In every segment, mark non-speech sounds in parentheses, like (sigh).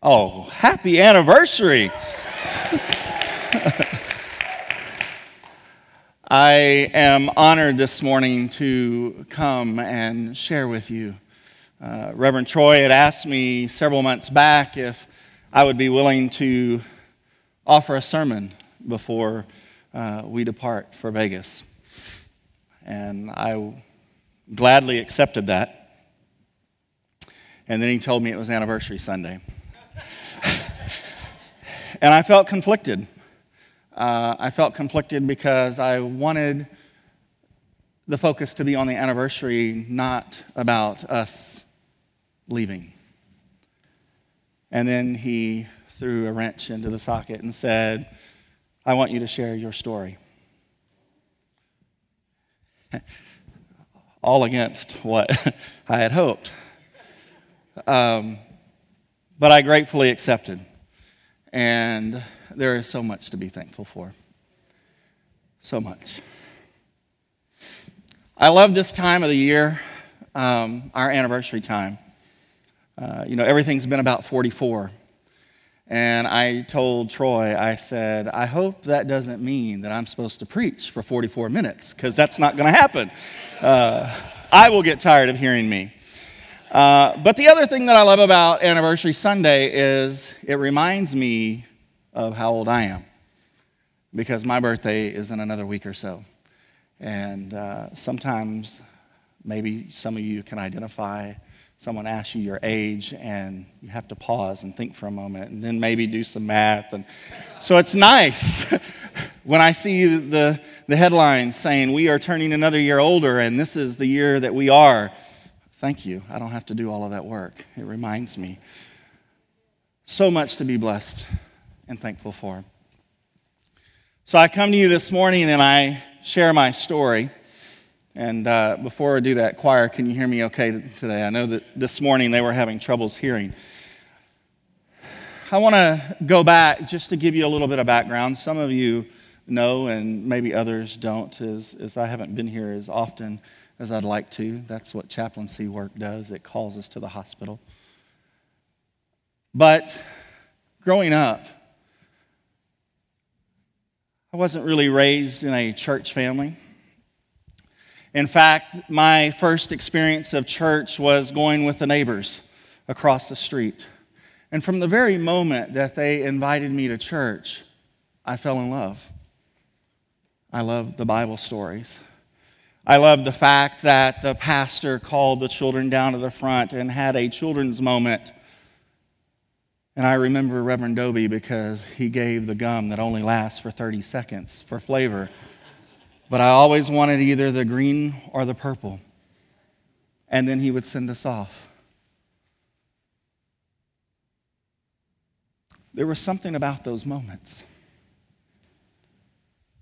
Oh, happy anniversary. (laughs) I am honored this morning to come and share with you. Uh, Reverend Troy had asked me several months back if I would be willing to offer a sermon before uh, we depart for Vegas. And I gladly accepted that. And then he told me it was anniversary Sunday. (laughs) and I felt conflicted. Uh, I felt conflicted because I wanted the focus to be on the anniversary, not about us leaving. And then he threw a wrench into the socket and said, I want you to share your story. (laughs) All against what (laughs) I had hoped. Um, but I gratefully accepted. And there is so much to be thankful for. So much. I love this time of the year, um, our anniversary time. Uh, you know, everything's been about 44. And I told Troy, I said, I hope that doesn't mean that I'm supposed to preach for 44 minutes, because that's not going to happen. Uh, I will get tired of hearing me. Uh, but the other thing that I love about Anniversary Sunday is it reminds me of how old I am because my birthday is in another week or so. And uh, sometimes maybe some of you can identify someone asks you your age and you have to pause and think for a moment and then maybe do some math and so it's nice (laughs) when i see the, the headlines saying we are turning another year older and this is the year that we are Thank you. I don't have to do all of that work. It reminds me. So much to be blessed and thankful for. So I come to you this morning and I share my story. And uh, before I do that, choir, can you hear me okay today? I know that this morning they were having troubles hearing. I want to go back just to give you a little bit of background. Some of you know, and maybe others don't, as, as I haven't been here as often as I'd like to. That's what chaplaincy work does, it calls us to the hospital. But growing up, I wasn't really raised in a church family. In fact, my first experience of church was going with the neighbors across the street. And from the very moment that they invited me to church, I fell in love. I love the Bible stories. I love the fact that the pastor called the children down to the front and had a children's moment. And I remember Reverend Dobie because he gave the gum that only lasts for 30 seconds for flavor. But I always wanted either the green or the purple. And then he would send us off. There was something about those moments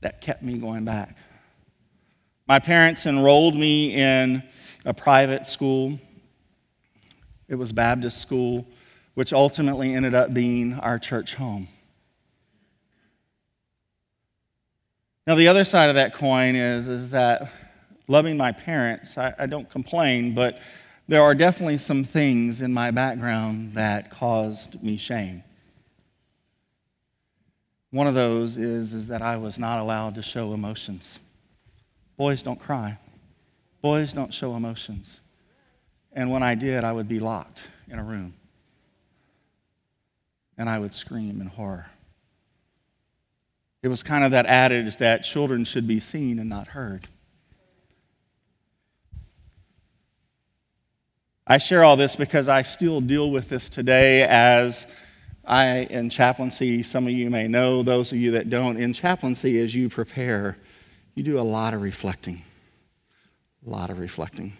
that kept me going back. My parents enrolled me in a private school. It was Baptist school, which ultimately ended up being our church home. Now, the other side of that coin is, is that loving my parents, I, I don't complain, but there are definitely some things in my background that caused me shame. One of those is, is that I was not allowed to show emotions. Boys don't cry. Boys don't show emotions. And when I did, I would be locked in a room. And I would scream in horror. It was kind of that adage that children should be seen and not heard. I share all this because I still deal with this today as I, in chaplaincy, some of you may know, those of you that don't, in chaplaincy, as you prepare you do a lot of reflecting. A lot of reflecting.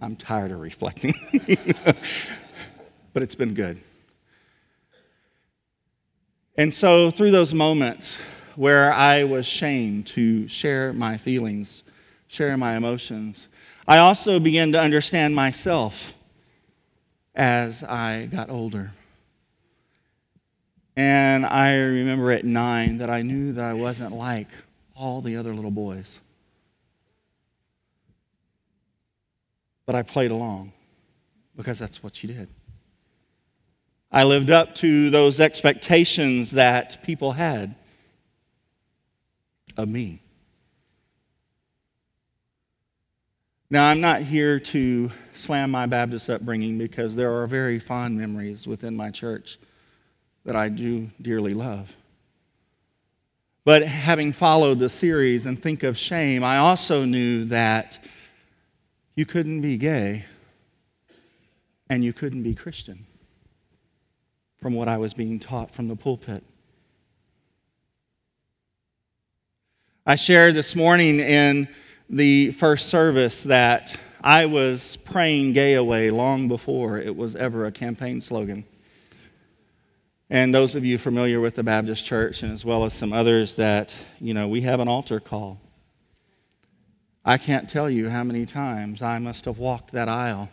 I'm tired of reflecting, (laughs) but it's been good. And so, through those moments where I was shamed to share my feelings, share my emotions, I also began to understand myself as I got older. And I remember at nine that I knew that I wasn't like all the other little boys. But I played along because that's what she did. I lived up to those expectations that people had of me. Now, I'm not here to slam my Baptist upbringing because there are very fond memories within my church that I do dearly love. But having followed the series and think of shame, I also knew that you couldn't be gay and you couldn't be Christian from what I was being taught from the pulpit. I shared this morning in the first service that I was praying gay away long before it was ever a campaign slogan. And those of you familiar with the Baptist church, and as well as some others, that, you know, we have an altar call. I can't tell you how many times I must have walked that aisle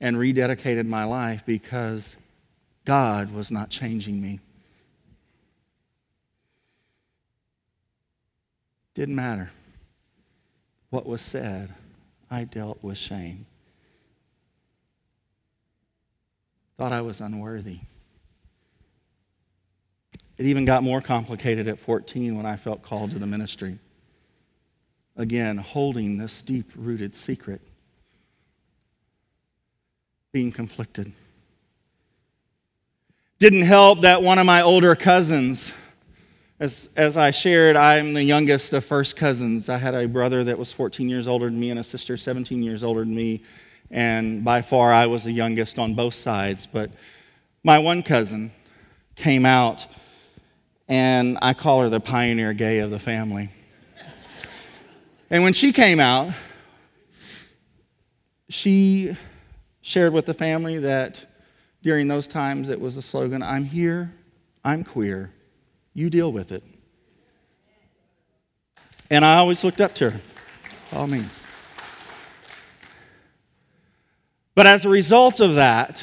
and rededicated my life because God was not changing me. Didn't matter what was said, I dealt with shame. Thought I was unworthy. It even got more complicated at 14 when I felt called to the ministry. Again, holding this deep rooted secret, being conflicted. Didn't help that one of my older cousins as, as I shared, I'm the youngest of first cousins. I had a brother that was 14 years older than me and a sister 17 years older than me. And by far, I was the youngest on both sides. But my one cousin came out, and I call her the pioneer gay of the family. and when she came out, she shared with the family that during those times it was the slogan I'm here, I'm queer, you deal with it. And I always looked up to her, all means. But as a result of that,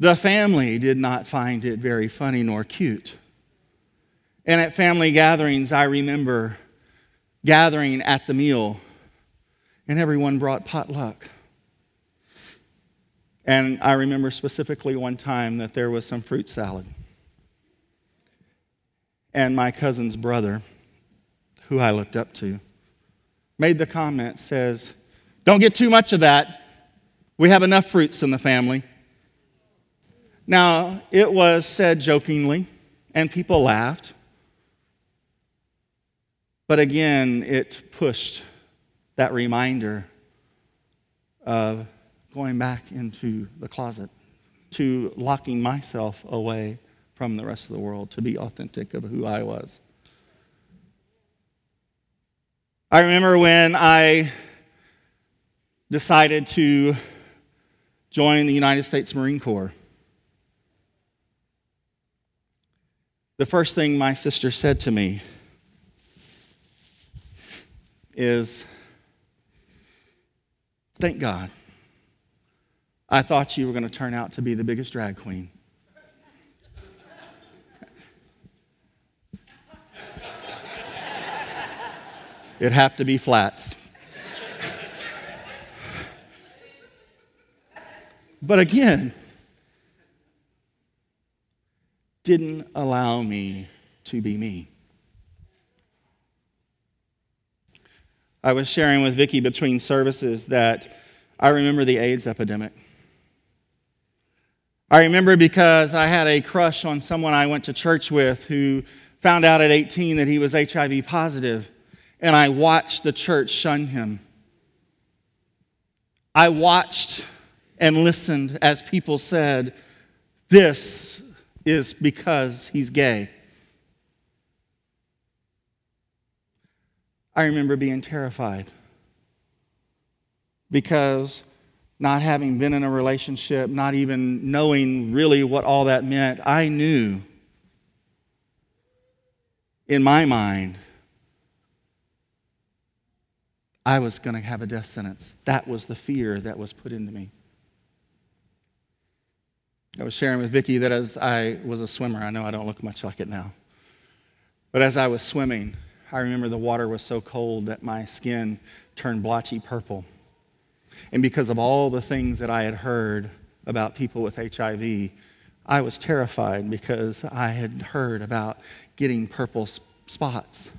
the family did not find it very funny nor cute. And at family gatherings, I remember gathering at the meal, and everyone brought potluck. And I remember specifically one time that there was some fruit salad and my cousin's brother, who I looked up to, made the comment says, "Don't get too much of that. We have enough fruits in the family." Now, it was said jokingly, and people laughed. But again, it pushed that reminder of going back into the closet, to locking myself away from the rest of the world to be authentic of who I was. I remember when I decided to join the United States Marine Corps. The first thing my sister said to me is, Thank God. I thought you were going to turn out to be the biggest drag queen. (laughs) It'd have to be flats. (laughs) but again, didn't allow me to be me. I was sharing with Vicki between services that I remember the AIDS epidemic. I remember because I had a crush on someone I went to church with who found out at 18 that he was HIV positive and I watched the church shun him. I watched and listened as people said, This is because he's gay. I remember being terrified because not having been in a relationship, not even knowing really what all that meant, I knew in my mind I was going to have a death sentence. That was the fear that was put into me. I was sharing with Vicki that as I was a swimmer, I know I don't look much like it now, but as I was swimming, I remember the water was so cold that my skin turned blotchy purple. And because of all the things that I had heard about people with HIV, I was terrified because I had heard about getting purple spots.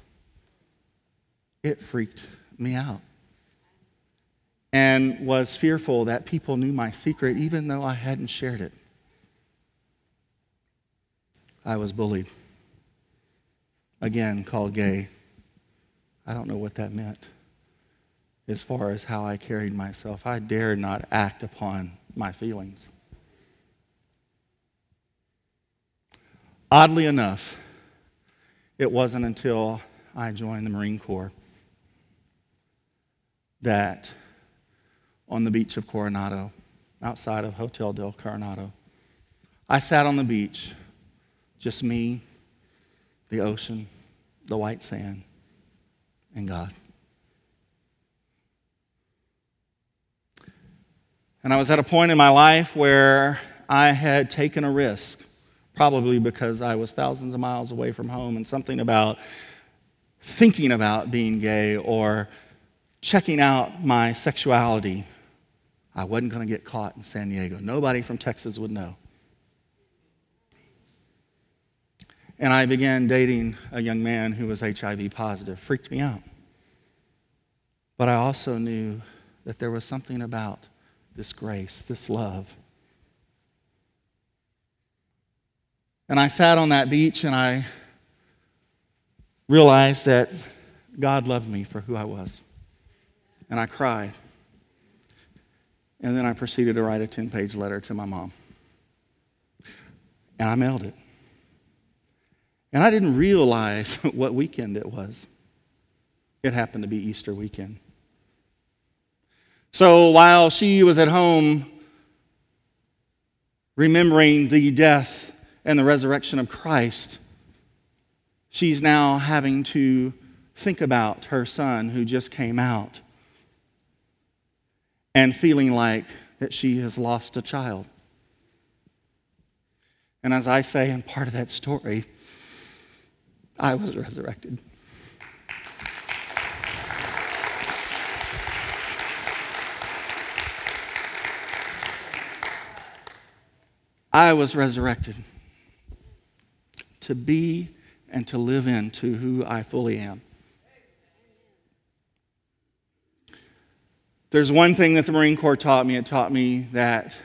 It freaked me out and was fearful that people knew my secret even though I hadn't shared it. I was bullied. Again, called gay. I don't know what that meant as far as how I carried myself. I dared not act upon my feelings. Oddly enough, it wasn't until I joined the Marine Corps that on the beach of Coronado, outside of Hotel del Coronado, I sat on the beach, just me, the ocean, the white sand, and God. And I was at a point in my life where I had taken a risk, probably because I was thousands of miles away from home, and something about thinking about being gay or checking out my sexuality. I wasn't going to get caught in San Diego. Nobody from Texas would know. And I began dating a young man who was HIV positive. Freaked me out. But I also knew that there was something about this grace, this love. And I sat on that beach and I realized that God loved me for who I was. And I cried. And then I proceeded to write a 10 page letter to my mom. And I mailed it. And I didn't realize (laughs) what weekend it was. It happened to be Easter weekend. So while she was at home remembering the death and the resurrection of Christ, she's now having to think about her son who just came out and feeling like that she has lost a child. And as I say in part of that story, I was resurrected. I was resurrected to be and to live into who I fully am. There's one thing that the Marine Corps taught me. It taught me that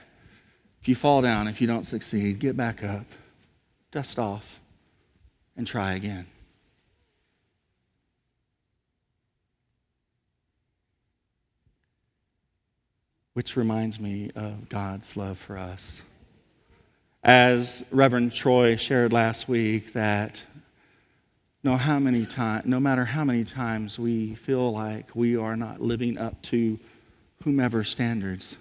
if you fall down, if you don't succeed, get back up, dust off, and try again. Which reminds me of God's love for us as Reverend Troy shared last week, that no, how many time, no matter how many times we feel like we are not living up to whomever standards,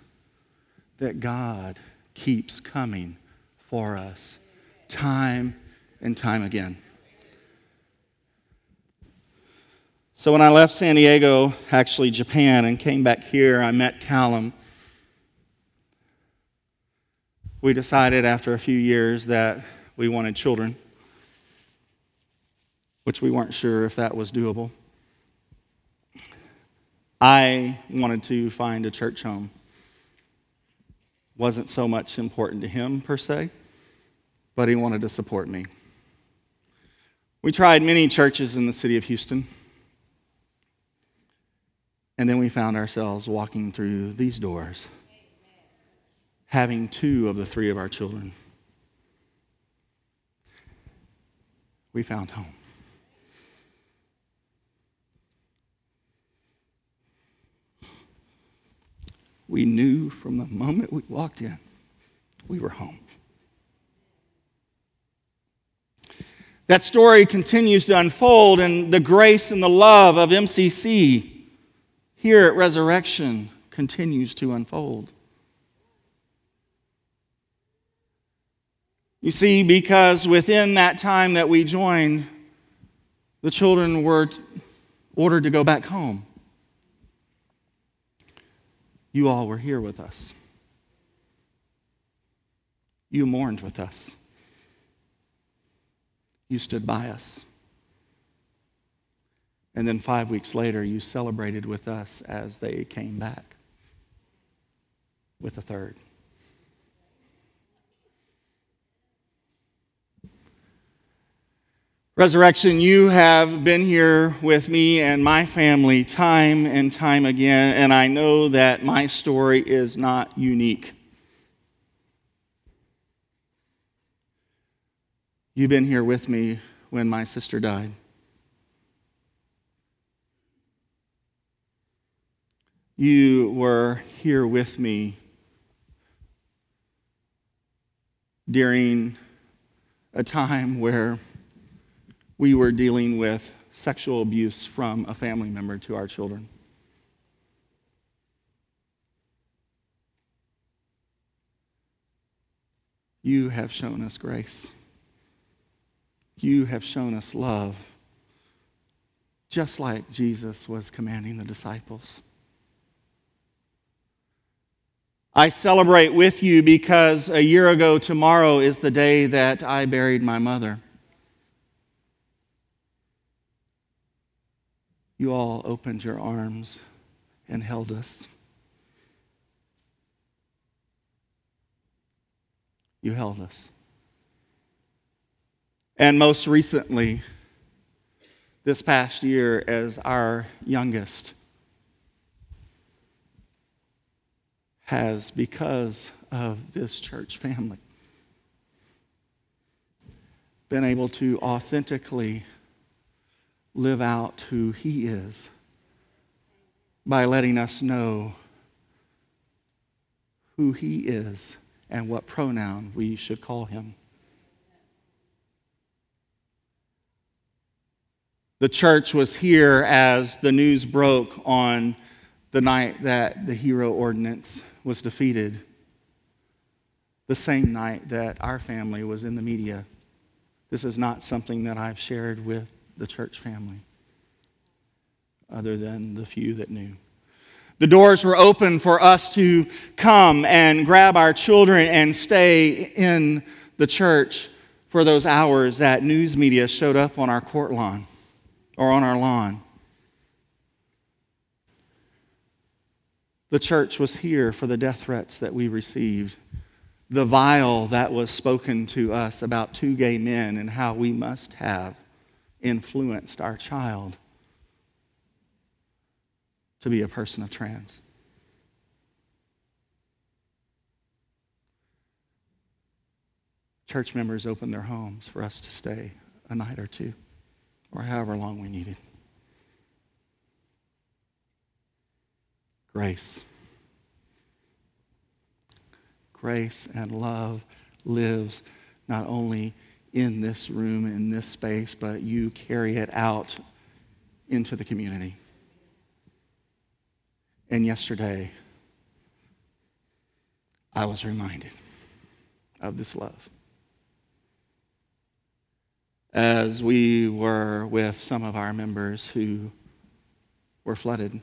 that God keeps coming for us time and time again. So when I left San Diego, actually Japan, and came back here, I met Callum we decided after a few years that we wanted children, which we weren't sure if that was doable. I wanted to find a church home. Wasn't so much important to him per se, but he wanted to support me. We tried many churches in the city of Houston. And then we found ourselves walking through these doors having two of the three of our children. We found home. We knew from the moment we walked in, we were home. That story continues to unfold, and the grace and the love of MCC here at Resurrection continues to unfold. You see, because within that time that we joined, the children were ordered to go back home. You all were here with us. You mourned with us. You stood by us. And then five weeks later, you celebrated with us as they came back with a third. Resurrection, you have been here with me and my family time and time again, and I know that my story is not unique. You've been here with me when my sister died. You were here with me during a time where we were dealing with sexual abuse from a family member to our children. You have shown us grace. You have shown us love, just like Jesus was commanding the disciples. I celebrate with you because a year ago tomorrow is the day that I buried my mother. you all opened your arms and held us. You held us. And most recently, this past year, as our youngest has, because of this church family, been able to authentically live out who He is by letting us know who He is and what pronoun we should call Him. The church was here as the news broke on the night that the HERO ordinance was defeated, the same night that our family was in the media. This is not something that I've shared with the church family, other than the few that knew. The doors were open for us to come and grab our children and stay in the church for those hours that news media showed up on our court lawn or on our lawn. The church was here for the death threats that we received, the vile that was spoken to us about two gay men and how we must have influenced our child to be a person of trans. Church members opened their homes for us to stay a night or two, or however long we needed. Grace. Grace and love lives not only in this room, in this space, but you carry it out into the community. And yesterday, I was reminded of this love. As we were with some of our members who were flooded,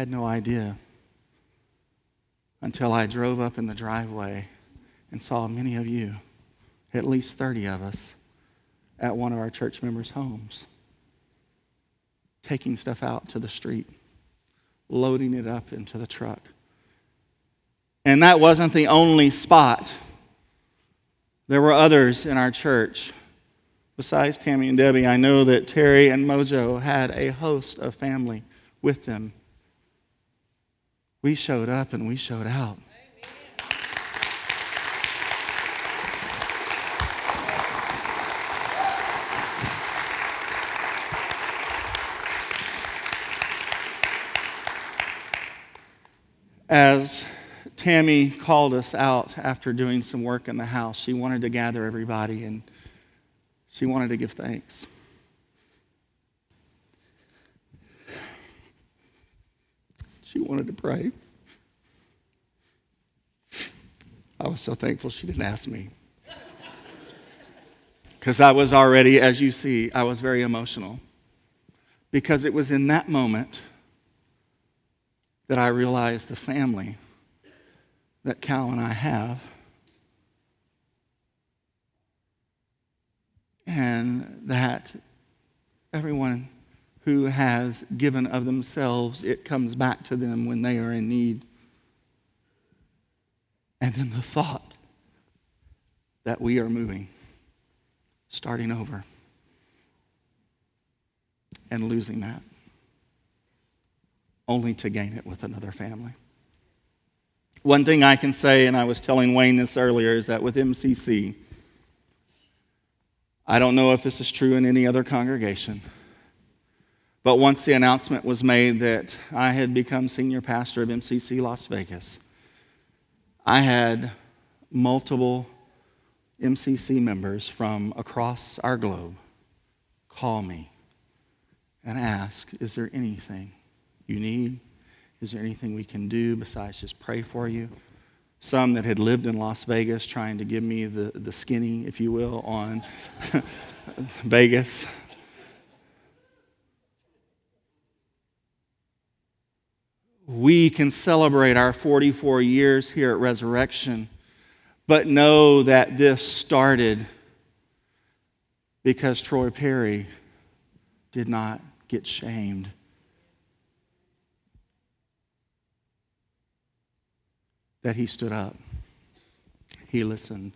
had no idea until I drove up in the driveway and saw many of you at least 30 of us, at one of our church members' homes, taking stuff out to the street, loading it up into the truck. And that wasn't the only spot. There were others in our church. Besides Tammy and Debbie, I know that Terry and Mojo had a host of family with them. We showed up and we showed out. as Tammy called us out after doing some work in the house, she wanted to gather everybody and she wanted to give thanks. Wanted to pray. I was so thankful she didn't ask me. Because I was already, as you see, I was very emotional. Because it was in that moment that I realized the family that Cal and I have. And that everyone who has given of themselves, it comes back to them when they are in need. And then the thought that we are moving starting over and losing that, only to gain it with another family. One thing I can say, and I was telling Wayne this earlier, is that with MCC, I don't know if this is true in any other congregation, but once the announcement was made that I had become senior pastor of MCC Las Vegas, I had multiple MCC members from across our globe call me and ask, Is there anything you need? Is there anything we can do besides just pray for you? Some that had lived in Las Vegas trying to give me the, the skinny, if you will, on (laughs) Vegas. We can celebrate our 44 years here at Resurrection, but know that this started because Troy Perry did not get shamed that he stood up. He listened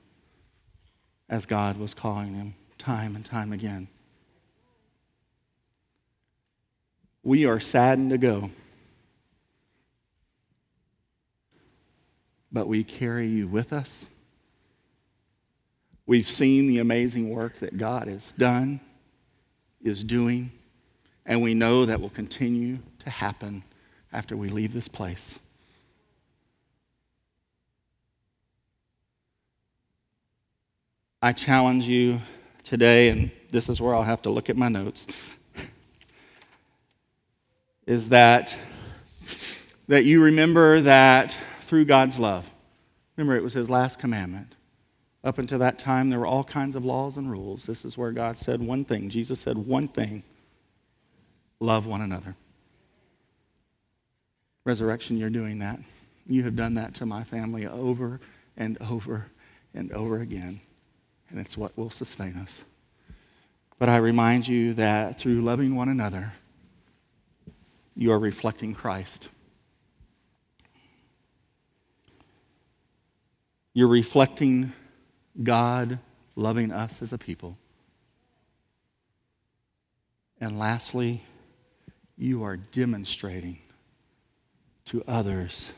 as God was calling him time and time again. We are saddened to go, but we carry you with us. We've seen the amazing work that God has done, is doing, and we know that will continue to happen after we leave this place. I challenge you today, and this is where I'll have to look at my notes, (laughs) is that, that you remember that through God's love, remember it was his last commandment. Up until that time, there were all kinds of laws and rules. This is where God said one thing. Jesus said one thing love one another. Resurrection, you're doing that. You have done that to my family over and over and over again and it's what will sustain us. But I remind you that through loving one another, you are reflecting Christ. You're reflecting God loving us as a people. And lastly, you are demonstrating to others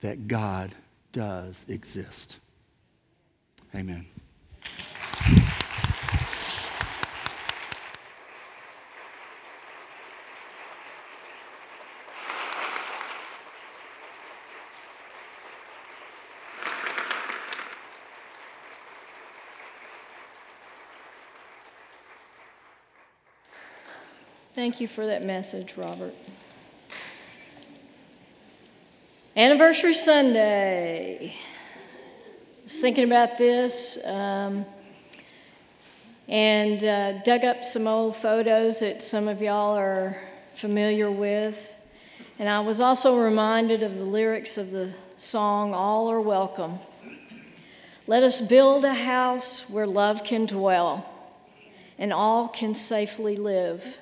that God does exist. Amen. Thank you for that message, Robert. Anniversary Sunday. I was thinking about this um, and uh, dug up some old photos that some of y'all are familiar with. And I was also reminded of the lyrics of the song, All Are Welcome. Let us build a house where love can dwell and all can safely live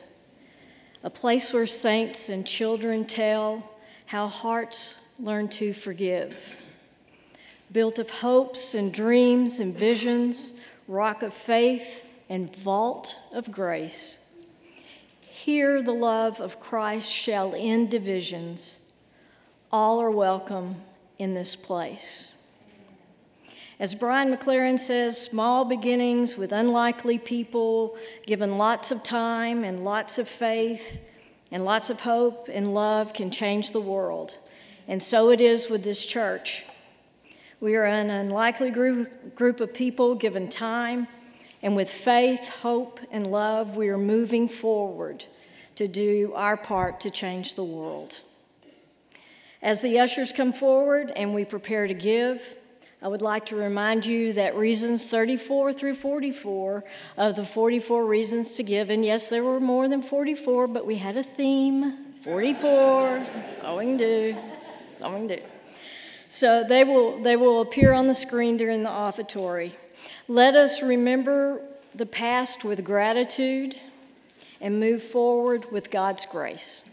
a place where saints and children tell how hearts learn to forgive. Built of hopes and dreams and visions, rock of faith and vault of grace. Here the love of Christ shall end divisions. All are welcome in this place. As Brian McLaren says, small beginnings with unlikely people, given lots of time and lots of faith and lots of hope and love, can change the world. And so it is with this church. We are an unlikely group, group of people given time, and with faith, hope, and love, we are moving forward to do our part to change the world. As the ushers come forward and we prepare to give, I would like to remind you that reasons 34 through 44 of the 44 reasons to give, and yes, there were more than 44, but we had a theme 44. That's we do. Can do. So they will, they will appear on the screen during the offertory. Let us remember the past with gratitude and move forward with God's grace.